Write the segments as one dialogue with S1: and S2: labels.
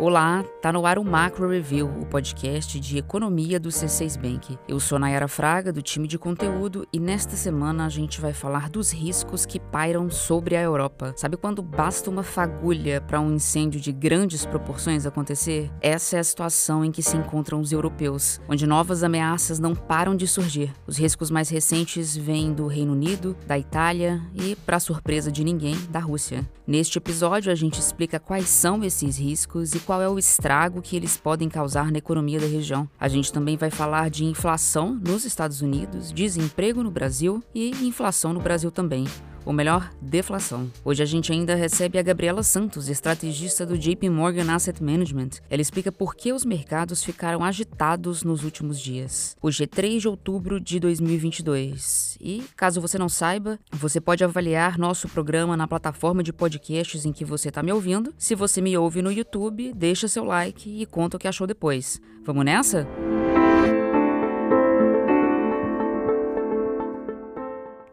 S1: Olá, tá no ar o Macro Review, o podcast de economia do C6 Bank. Eu sou Nayara Fraga, do time de conteúdo, e nesta semana a gente vai falar dos riscos que pairam sobre a Europa. Sabe quando basta uma fagulha para um incêndio de grandes proporções acontecer? Essa é a situação em que se encontram os europeus, onde novas ameaças não param de surgir. Os riscos mais recentes vêm do Reino Unido, da Itália e, para surpresa de ninguém, da Rússia. Neste episódio a gente explica quais são esses riscos e qual é o estrago que eles podem causar na economia da região. A gente também vai falar de inflação nos Estados Unidos, desemprego no Brasil e inflação no Brasil também ou melhor, deflação. Hoje a gente ainda recebe a Gabriela Santos, estrategista do JP Morgan Asset Management. Ela explica por que os mercados ficaram agitados nos últimos dias. Hoje é 3 de outubro de 2022 e, caso você não saiba, você pode avaliar nosso programa na plataforma de podcasts em que você está me ouvindo. Se você me ouve no YouTube, deixa seu like e conta o que achou depois. Vamos nessa?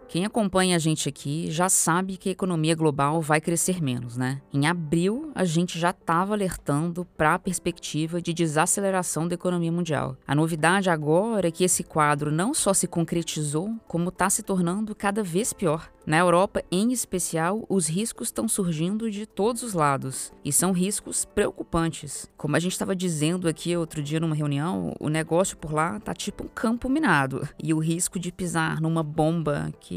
S1: Quem acompanha a gente aqui já sabe que a economia global vai crescer menos, né? Em abril, a gente já estava alertando para a perspectiva de desaceleração da economia mundial. A novidade agora é que esse quadro não só se concretizou, como está se tornando cada vez pior. Na Europa, em especial, os riscos estão surgindo de todos os lados e são riscos preocupantes. Como a gente estava dizendo aqui outro dia numa reunião, o negócio por lá tá tipo um campo minado e o risco de pisar numa bomba que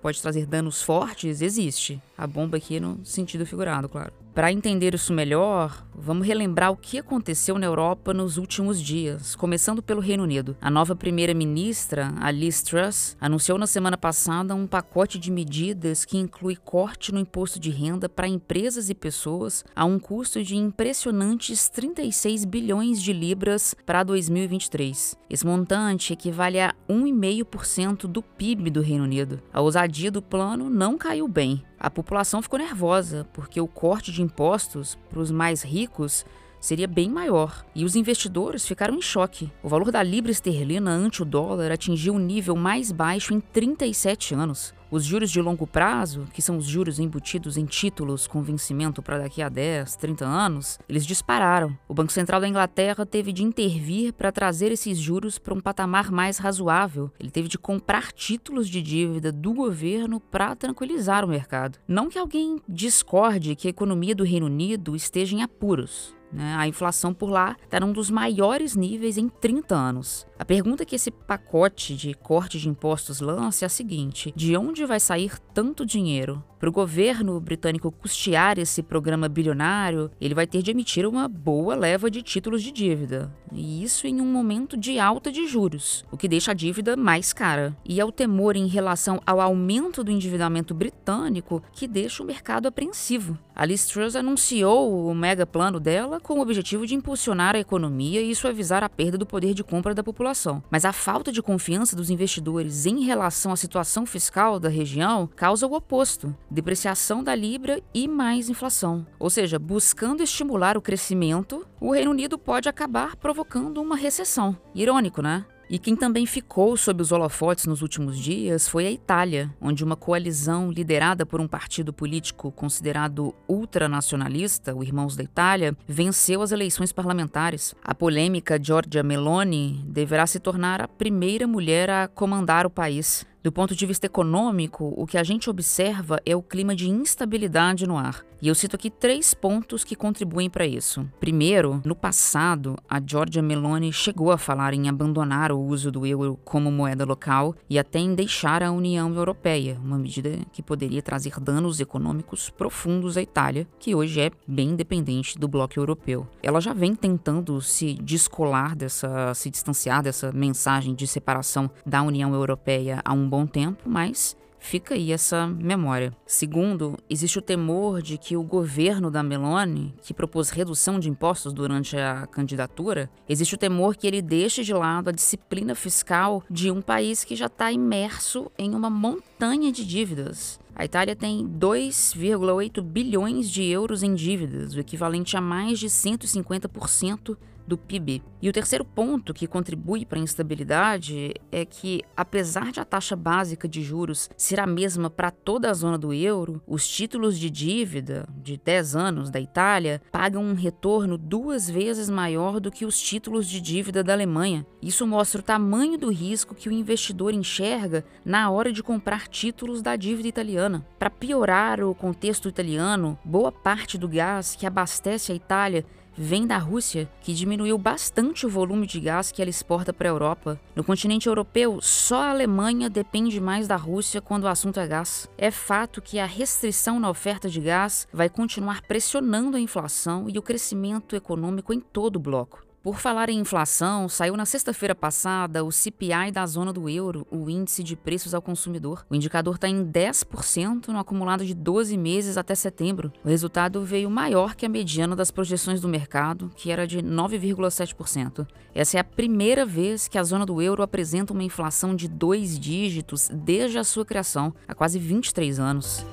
S1: pode trazer danos fortes existe. A bomba aqui no sentido figurado, claro. Para entender isso melhor, vamos relembrar o que aconteceu na Europa nos últimos dias, começando pelo Reino Unido. A nova primeira-ministra, a Liz Truss, anunciou na semana passada um pacote de medidas que inclui corte no imposto de renda para empresas e pessoas a um custo de impressionantes 36 bilhões de libras para 2023. Esse montante equivale a 1,5% do PIB do Reino Unido. A ousadia do plano não caiu bem. A população ficou nervosa porque o corte de impostos para os mais ricos seria bem maior, e os investidores ficaram em choque. O valor da libra esterlina ante o dólar atingiu o nível mais baixo em 37 anos. Os juros de longo prazo, que são os juros embutidos em títulos com vencimento para daqui a 10, 30 anos, eles dispararam. O Banco Central da Inglaterra teve de intervir para trazer esses juros para um patamar mais razoável. Ele teve de comprar títulos de dívida do governo para tranquilizar o mercado. Não que alguém discorde que a economia do Reino Unido esteja em apuros. Né? A inflação por lá está num dos maiores níveis em 30 anos. A pergunta que esse pacote de corte de impostos lança é a seguinte: de onde vai sair tanto dinheiro? Para o governo britânico custear esse programa bilionário, ele vai ter de emitir uma boa leva de títulos de dívida. E isso em um momento de alta de juros, o que deixa a dívida mais cara. E é o temor em relação ao aumento do endividamento britânico que deixa o mercado apreensivo. A Liz Truss anunciou o mega plano dela com o objetivo de impulsionar a economia e suavizar a perda do poder de compra da população. Mas a falta de confiança dos investidores em relação à situação fiscal da região causa o oposto: depreciação da libra e mais inflação. Ou seja, buscando estimular o crescimento, o Reino Unido pode acabar provocando uma recessão. Irônico, né? E quem também ficou sob os holofotes nos últimos dias foi a Itália, onde uma coalizão liderada por um partido político considerado ultranacionalista, o Irmãos da Itália, venceu as eleições parlamentares. A polêmica Giorgia Meloni deverá se tornar a primeira mulher a comandar o país. Do ponto de vista econômico, o que a gente observa é o clima de instabilidade no ar. E eu cito aqui três pontos que contribuem para isso. Primeiro, no passado, a Giorgia Meloni chegou a falar em abandonar o uso do euro como moeda local e até em deixar a União Europeia, uma medida que poderia trazer danos econômicos profundos à Itália, que hoje é bem independente do bloco europeu. Ela já vem tentando se descolar dessa, se distanciar dessa mensagem de separação da União Europeia há um bom tempo, mas fica aí essa memória. Segundo, existe o temor de que o governo da Meloni, que propôs redução de impostos durante a candidatura, existe o temor que ele deixe de lado a disciplina fiscal de um país que já está imerso em uma montanha de dívidas. A Itália tem 2,8 bilhões de euros em dívidas, o equivalente a mais de 150% do PIB. E o terceiro ponto que contribui para a instabilidade é que, apesar de a taxa básica de juros ser a mesma para toda a zona do euro, os títulos de dívida de 10 anos da Itália pagam um retorno duas vezes maior do que os títulos de dívida da Alemanha. Isso mostra o tamanho do risco que o investidor enxerga na hora de comprar títulos da dívida italiana. Para piorar o contexto italiano, boa parte do gás que abastece a Itália vem da Rússia, que diminuiu bastante o volume de gás que ela exporta para a Europa. No continente europeu, só a Alemanha depende mais da Rússia quando o assunto é gás. É fato que a restrição na oferta de gás vai continuar pressionando a inflação e o crescimento econômico em todo o bloco. Por falar em inflação, saiu na sexta-feira passada o CPI da zona do euro, o índice de preços ao consumidor. O indicador está em 10% no acumulado de 12 meses até setembro. O resultado veio maior que a mediana das projeções do mercado, que era de 9,7%. Essa é a primeira vez que a zona do euro apresenta uma inflação de dois dígitos desde a sua criação, há quase 23 anos.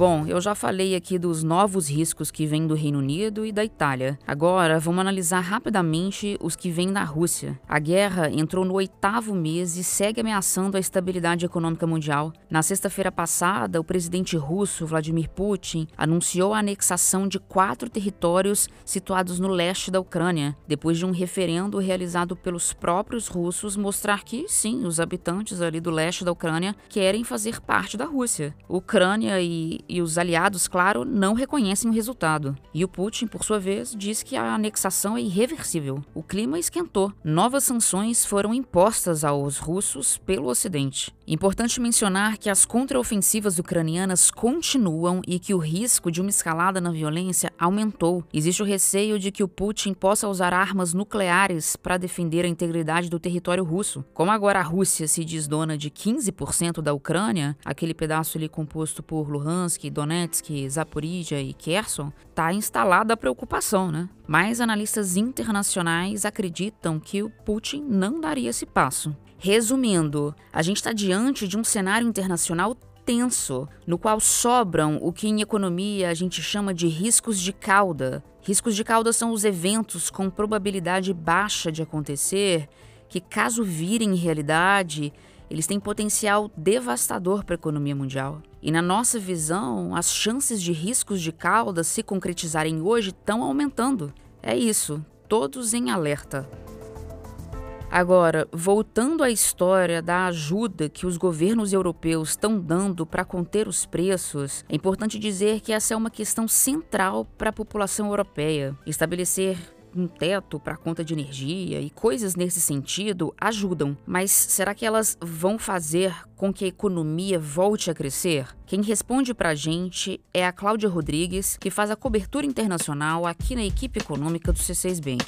S1: Bom, eu já falei aqui dos novos riscos que vêm do Reino Unido e da Itália. Agora, vamos analisar rapidamente os que vêm da Rússia. A guerra entrou no oitavo mês e segue ameaçando a estabilidade econômica mundial. Na sexta-feira passada, o presidente russo, Vladimir Putin, anunciou a anexação de quatro territórios situados no leste da Ucrânia, depois de um referendo realizado pelos próprios russos mostrar que, sim, os habitantes ali do leste da Ucrânia querem fazer parte da Rússia. Ucrânia e e os aliados, claro, não reconhecem o resultado. E o Putin, por sua vez, diz que a anexação é irreversível. O clima esquentou. Novas sanções foram impostas aos russos pelo Ocidente. Importante mencionar que as contraofensivas ucranianas continuam e que o risco de uma escalada na violência aumentou. Existe o receio de que o Putin possa usar armas nucleares para defender a integridade do território russo. Como agora a Rússia se diz dona de 15% da Ucrânia, aquele pedaço ali composto por Luhansk, Donetsk, Zaporizhia e Kherson, está instalada a preocupação, né? Mas analistas internacionais acreditam que o Putin não daria esse passo. Resumindo, a gente está diante de um cenário internacional tenso, no qual sobram o que em economia a gente chama de riscos de cauda. Riscos de cauda são os eventos com probabilidade baixa de acontecer, que caso virem realidade, eles têm potencial devastador para a economia mundial. E na nossa visão, as chances de riscos de cauda se concretizarem hoje estão aumentando. É isso, todos em alerta. Agora, voltando à história da ajuda que os governos europeus estão dando para conter os preços, é importante dizer que essa é uma questão central para a população europeia. Estabelecer um teto para a conta de energia e coisas nesse sentido ajudam, mas será que elas vão fazer com que a economia volte a crescer? Quem responde para a gente é a Cláudia Rodrigues, que faz a cobertura internacional aqui na equipe econômica do C6 Bank.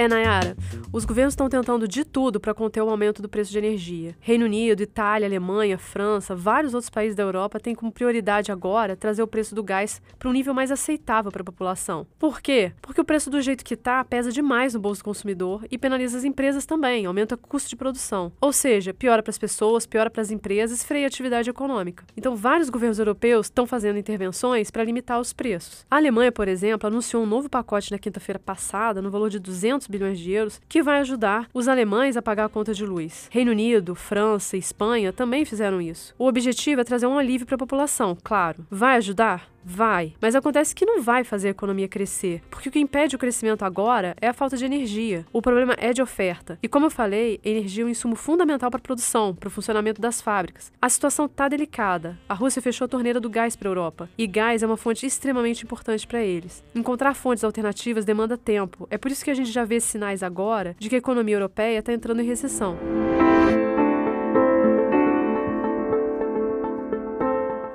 S2: É, Nayara, os governos estão tentando de tudo para conter o aumento do preço de energia. Reino Unido, Itália, Alemanha, França, vários outros países da Europa têm como prioridade agora trazer o preço do gás para um nível mais aceitável para a população. Por quê? Porque o preço do jeito que está pesa demais no bolso do consumidor e penaliza as empresas também, aumenta o custo de produção. Ou seja, piora para as pessoas, piora para as empresas, freia a atividade econômica. Então, vários governos europeus estão fazendo intervenções para limitar os preços. A Alemanha, por exemplo, anunciou um novo pacote na quinta-feira passada, no valor de 200 bilhões de euros, que que vai ajudar os alemães a pagar a conta de luz. Reino Unido, França e Espanha também fizeram isso. O objetivo é trazer um alívio para a população, claro. Vai ajudar? Vai, mas acontece que não vai fazer a economia crescer, porque o que impede o crescimento agora é a falta de energia. O problema é de oferta. E como eu falei, energia é um insumo fundamental para a produção, para o funcionamento das fábricas. A situação está delicada. A Rússia fechou a torneira do gás para a Europa, e gás é uma fonte extremamente importante para eles. Encontrar fontes alternativas demanda tempo. É por isso que a gente já vê sinais agora de que a economia europeia está entrando em recessão.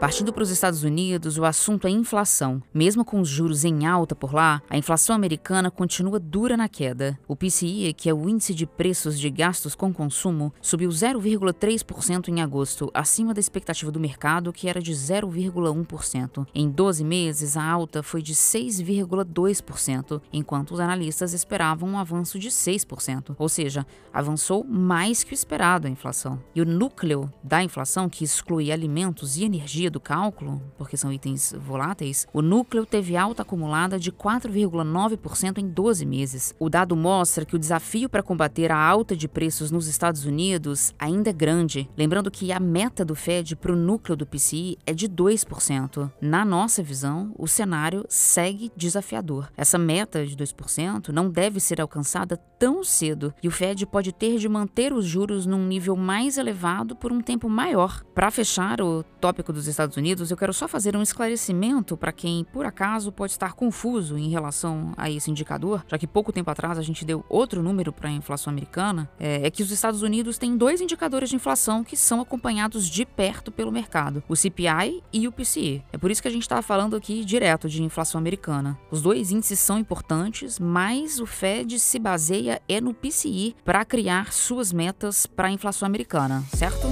S1: Partindo para os Estados Unidos, o assunto é inflação. Mesmo com os juros em alta por lá, a inflação americana continua dura na queda. O PCI, que é o índice de preços de gastos com consumo, subiu 0,3% em agosto, acima da expectativa do mercado, que era de 0,1%. Em 12 meses, a alta foi de 6,2%, enquanto os analistas esperavam um avanço de 6%, ou seja, avançou mais que o esperado a inflação. E o núcleo da inflação, que exclui alimentos e energia, do cálculo, porque são itens voláteis, o núcleo teve alta acumulada de 4,9% em 12 meses. O dado mostra que o desafio para combater a alta de preços nos Estados Unidos ainda é grande, lembrando que a meta do Fed para o núcleo do PCI é de 2%. Na nossa visão, o cenário segue desafiador. Essa meta de 2% não deve ser alcançada tão cedo e o Fed pode ter de manter os juros num nível mais elevado por um tempo maior. Para fechar o tópico dos Estados Unidos, eu quero só fazer um esclarecimento para quem, por acaso, pode estar confuso em relação a esse indicador, já que pouco tempo atrás a gente deu outro número para a inflação americana, é, é que os Estados Unidos têm dois indicadores de inflação que são acompanhados de perto pelo mercado, o CPI e o PCE. É por isso que a gente está falando aqui direto de inflação americana. Os dois índices são importantes, mas o Fed se baseia é no PCI para criar suas metas para a inflação americana, certo?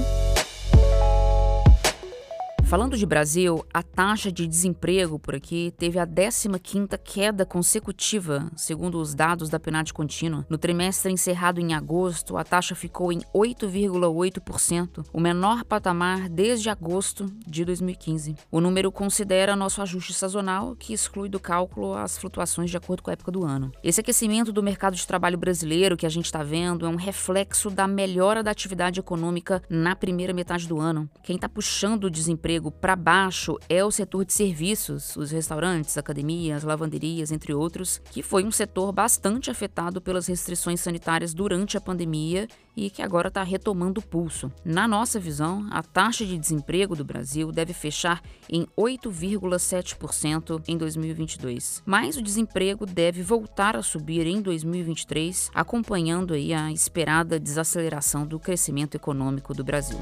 S1: Falando de Brasil, a taxa de desemprego por aqui teve a 15ª queda consecutiva, segundo os dados da PNAD contínua. No trimestre encerrado em agosto, a taxa ficou em 8,8%, o menor patamar desde agosto de 2015. O número considera nosso ajuste sazonal, que exclui do cálculo as flutuações de acordo com a época do ano. Esse aquecimento do mercado de trabalho brasileiro que a gente está vendo é um reflexo da melhora da atividade econômica na primeira metade do ano. Quem está puxando o desemprego para baixo é o setor de serviços, os restaurantes, academias, lavanderias, entre outros, que foi um setor bastante afetado pelas restrições sanitárias durante a pandemia e que agora está retomando o pulso. Na nossa visão, a taxa de desemprego do Brasil deve fechar em 8,7% em 2022. Mas o desemprego deve voltar a subir em 2023, acompanhando aí a esperada desaceleração do crescimento econômico do Brasil.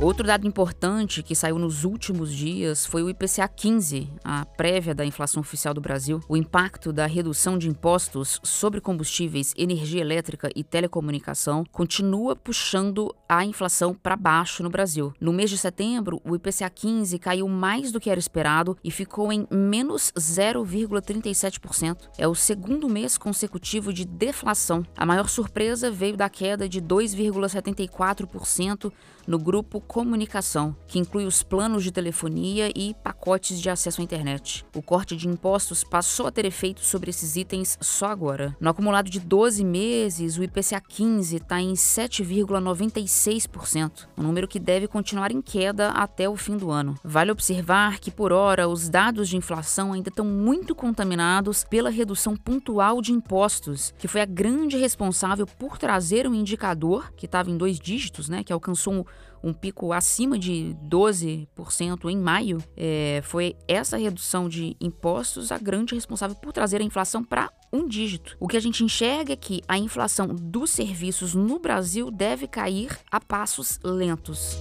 S1: Outro dado importante que saiu nos últimos dias foi o IPCA 15, a prévia da inflação oficial do Brasil. O impacto da redução de impostos sobre combustíveis, energia elétrica e telecomunicação continua puxando a inflação para baixo no Brasil. No mês de setembro, o IPCA 15 caiu mais do que era esperado e ficou em menos 0,37%. É o segundo mês consecutivo de deflação. A maior surpresa veio da queda de 2,74% no grupo Comunicação, que inclui os planos de telefonia e pacotes de acesso à internet. O corte de impostos passou a ter efeito sobre esses itens só agora. No acumulado de 12 meses, o IPCA 15 está em 7,96%, um número que deve continuar em queda até o fim do ano. Vale observar que, por hora, os dados de inflação ainda estão muito contaminados pela redução pontual de impostos, que foi a grande responsável por trazer um indicador que estava em dois dígitos, né, que alcançou um pico acima de 12% em maio, é, foi essa redução de impostos a grande responsável por trazer a inflação para um dígito. O que a gente enxerga é que a inflação dos serviços no Brasil deve cair a passos lentos.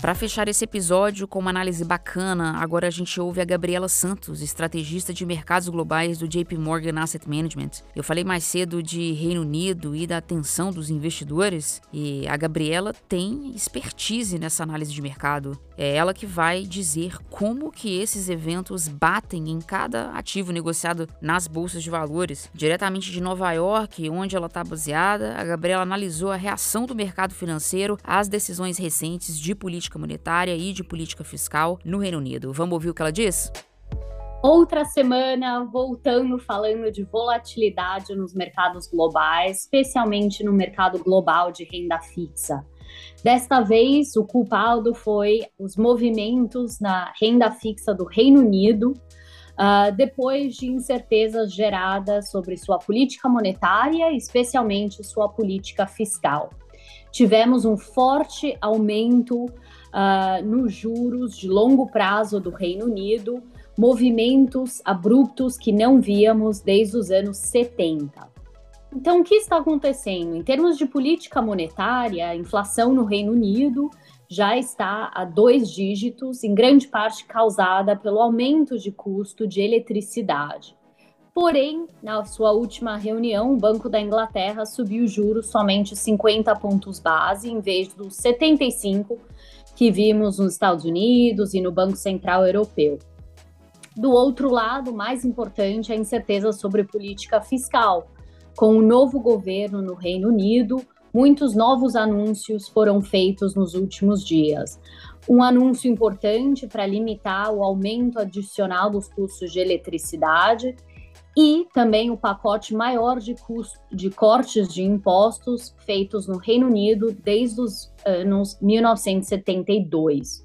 S1: Para fechar esse episódio com uma análise bacana, agora a gente ouve a Gabriela Santos, estrategista de mercados globais do JP Morgan Asset Management. Eu falei mais cedo de Reino Unido e da atenção dos investidores, e a Gabriela tem expertise nessa análise de mercado. É ela que vai dizer como que esses eventos batem em cada ativo negociado nas bolsas de valores. Diretamente de Nova York, onde ela está baseada, a Gabriela analisou a reação do mercado financeiro às decisões recentes de política política monetária e de política fiscal no Reino Unido. Vamos ouvir o que ela diz?
S3: Outra semana voltando falando de volatilidade nos mercados globais, especialmente no mercado global de renda fixa. Desta vez, o culpado foi os movimentos na renda fixa do Reino Unido, uh, depois de incertezas geradas sobre sua política monetária, especialmente sua política fiscal. Tivemos um forte aumento uh, nos juros de longo prazo do Reino Unido, movimentos abruptos que não víamos desde os anos 70. Então, o que está acontecendo? Em termos de política monetária, a inflação no Reino Unido já está a dois dígitos, em grande parte causada pelo aumento de custo de eletricidade. Porém, na sua última reunião, o Banco da Inglaterra subiu os juros somente 50 pontos base, em vez dos 75 que vimos nos Estados Unidos e no Banco Central Europeu. Do outro lado, mais importante, a incerteza sobre política fiscal. Com o novo governo no Reino Unido, muitos novos anúncios foram feitos nos últimos dias. Um anúncio importante para limitar o aumento adicional dos custos de eletricidade e também o pacote maior de, custo, de cortes de impostos feitos no Reino Unido desde os anos 1972.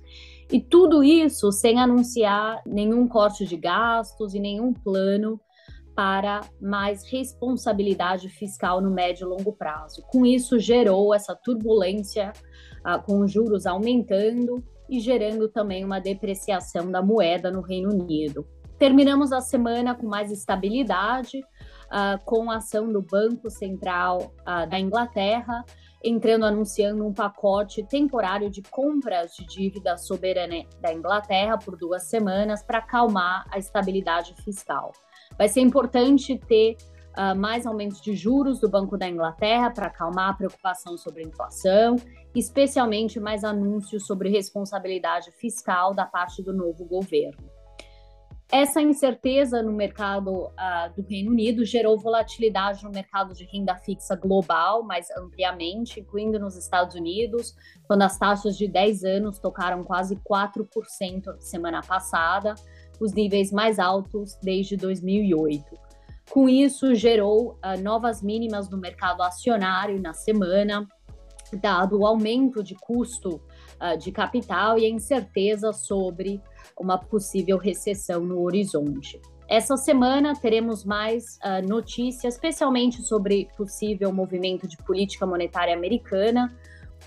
S3: E tudo isso sem anunciar nenhum corte de gastos e nenhum plano para mais responsabilidade fiscal no médio e longo prazo. Com isso, gerou essa turbulência, uh, com os juros aumentando e gerando também uma depreciação da moeda no Reino Unido. Terminamos a semana com mais estabilidade, uh, com a ação do Banco Central uh, da Inglaterra, entrando anunciando um pacote temporário de compras de dívida soberana da Inglaterra por duas semanas para acalmar a estabilidade fiscal. Vai ser importante ter uh, mais aumentos de juros do Banco da Inglaterra para acalmar a preocupação sobre a inflação, especialmente mais anúncios sobre responsabilidade fiscal da parte do novo governo. Essa incerteza no mercado uh, do Reino Unido gerou volatilidade no mercado de renda fixa global, mais ampliamente, incluindo nos Estados Unidos, quando as taxas de 10 anos tocaram quase 4% semana passada, os níveis mais altos desde 2008. Com isso, gerou uh, novas mínimas no mercado acionário na semana, dado o aumento de custo uh, de capital e a incerteza sobre uma possível recessão no horizonte. Essa semana teremos mais uh, notícias, especialmente sobre possível movimento de política monetária americana,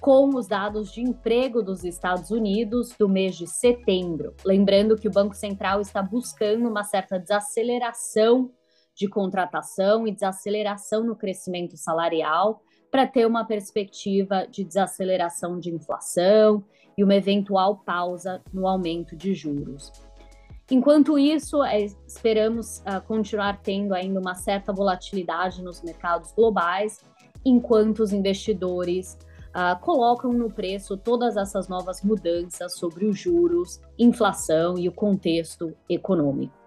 S3: com os dados de emprego dos Estados Unidos do mês de setembro. Lembrando que o Banco Central está buscando uma certa desaceleração de contratação e desaceleração no crescimento salarial para ter uma perspectiva de desaceleração de inflação e uma eventual pausa no aumento de juros. Enquanto isso, é, esperamos uh, continuar tendo ainda uma certa volatilidade nos mercados globais, enquanto os investidores uh, colocam no preço todas essas novas mudanças sobre os juros, inflação e o contexto econômico.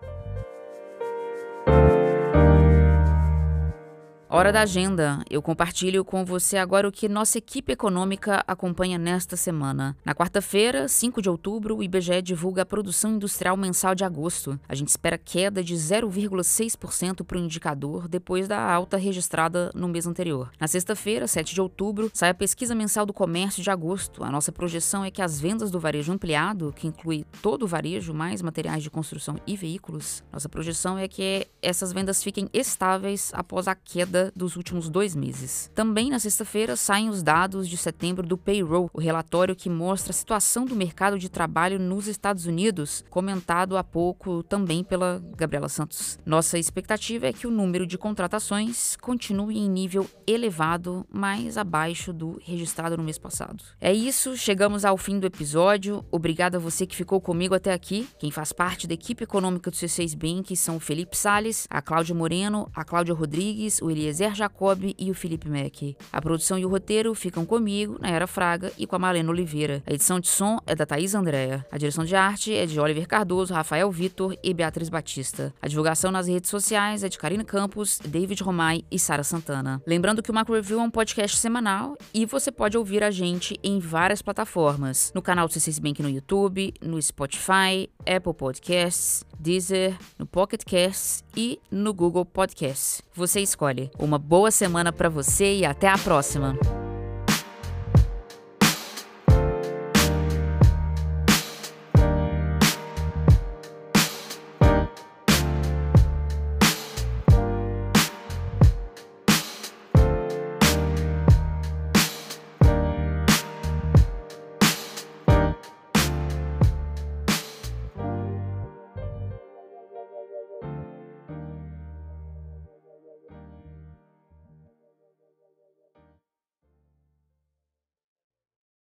S1: Hora da agenda. Eu compartilho com você agora o que nossa equipe econômica acompanha nesta semana. Na quarta-feira, 5 de outubro, o IBGE divulga a produção industrial mensal de agosto. A gente espera queda de 0,6% para o indicador depois da alta registrada no mês anterior. Na sexta-feira, 7 de outubro, sai a pesquisa mensal do comércio de agosto. A nossa projeção é que as vendas do varejo ampliado, que inclui todo o varejo, mais materiais de construção e veículos, nossa projeção é que essas vendas fiquem estáveis após a queda dos últimos dois meses. Também na sexta-feira saem os dados de setembro do Payroll, o relatório que mostra a situação do mercado de trabalho nos Estados Unidos, comentado há pouco também pela Gabriela Santos. Nossa expectativa é que o número de contratações continue em nível elevado, mas abaixo do registrado no mês passado. É isso, chegamos ao fim do episódio. Obrigado a você que ficou comigo até aqui. Quem faz parte da equipe econômica do C6 Bank são o Felipe Sales, a Cláudia Moreno, a Cláudia Rodrigues, o Elias Eliezer Jacob e o Felipe Mack. A produção e o roteiro ficam comigo, na Era Fraga, e com a Marlene Oliveira. A edição de som é da Thaís Andréa. A direção de arte é de Oliver Cardoso, Rafael Vitor e Beatriz Batista. A divulgação nas redes sociais é de Karina Campos, David Romai e Sara Santana. Lembrando que o Macro Review é um podcast semanal e você pode ouvir a gente em várias plataformas. No canal do C6 Bank no YouTube, no Spotify, Apple Podcasts, Deezer, no Pocket Casts e no Google Podcasts. Você escolhe. Uma boa semana para você e até a próxima.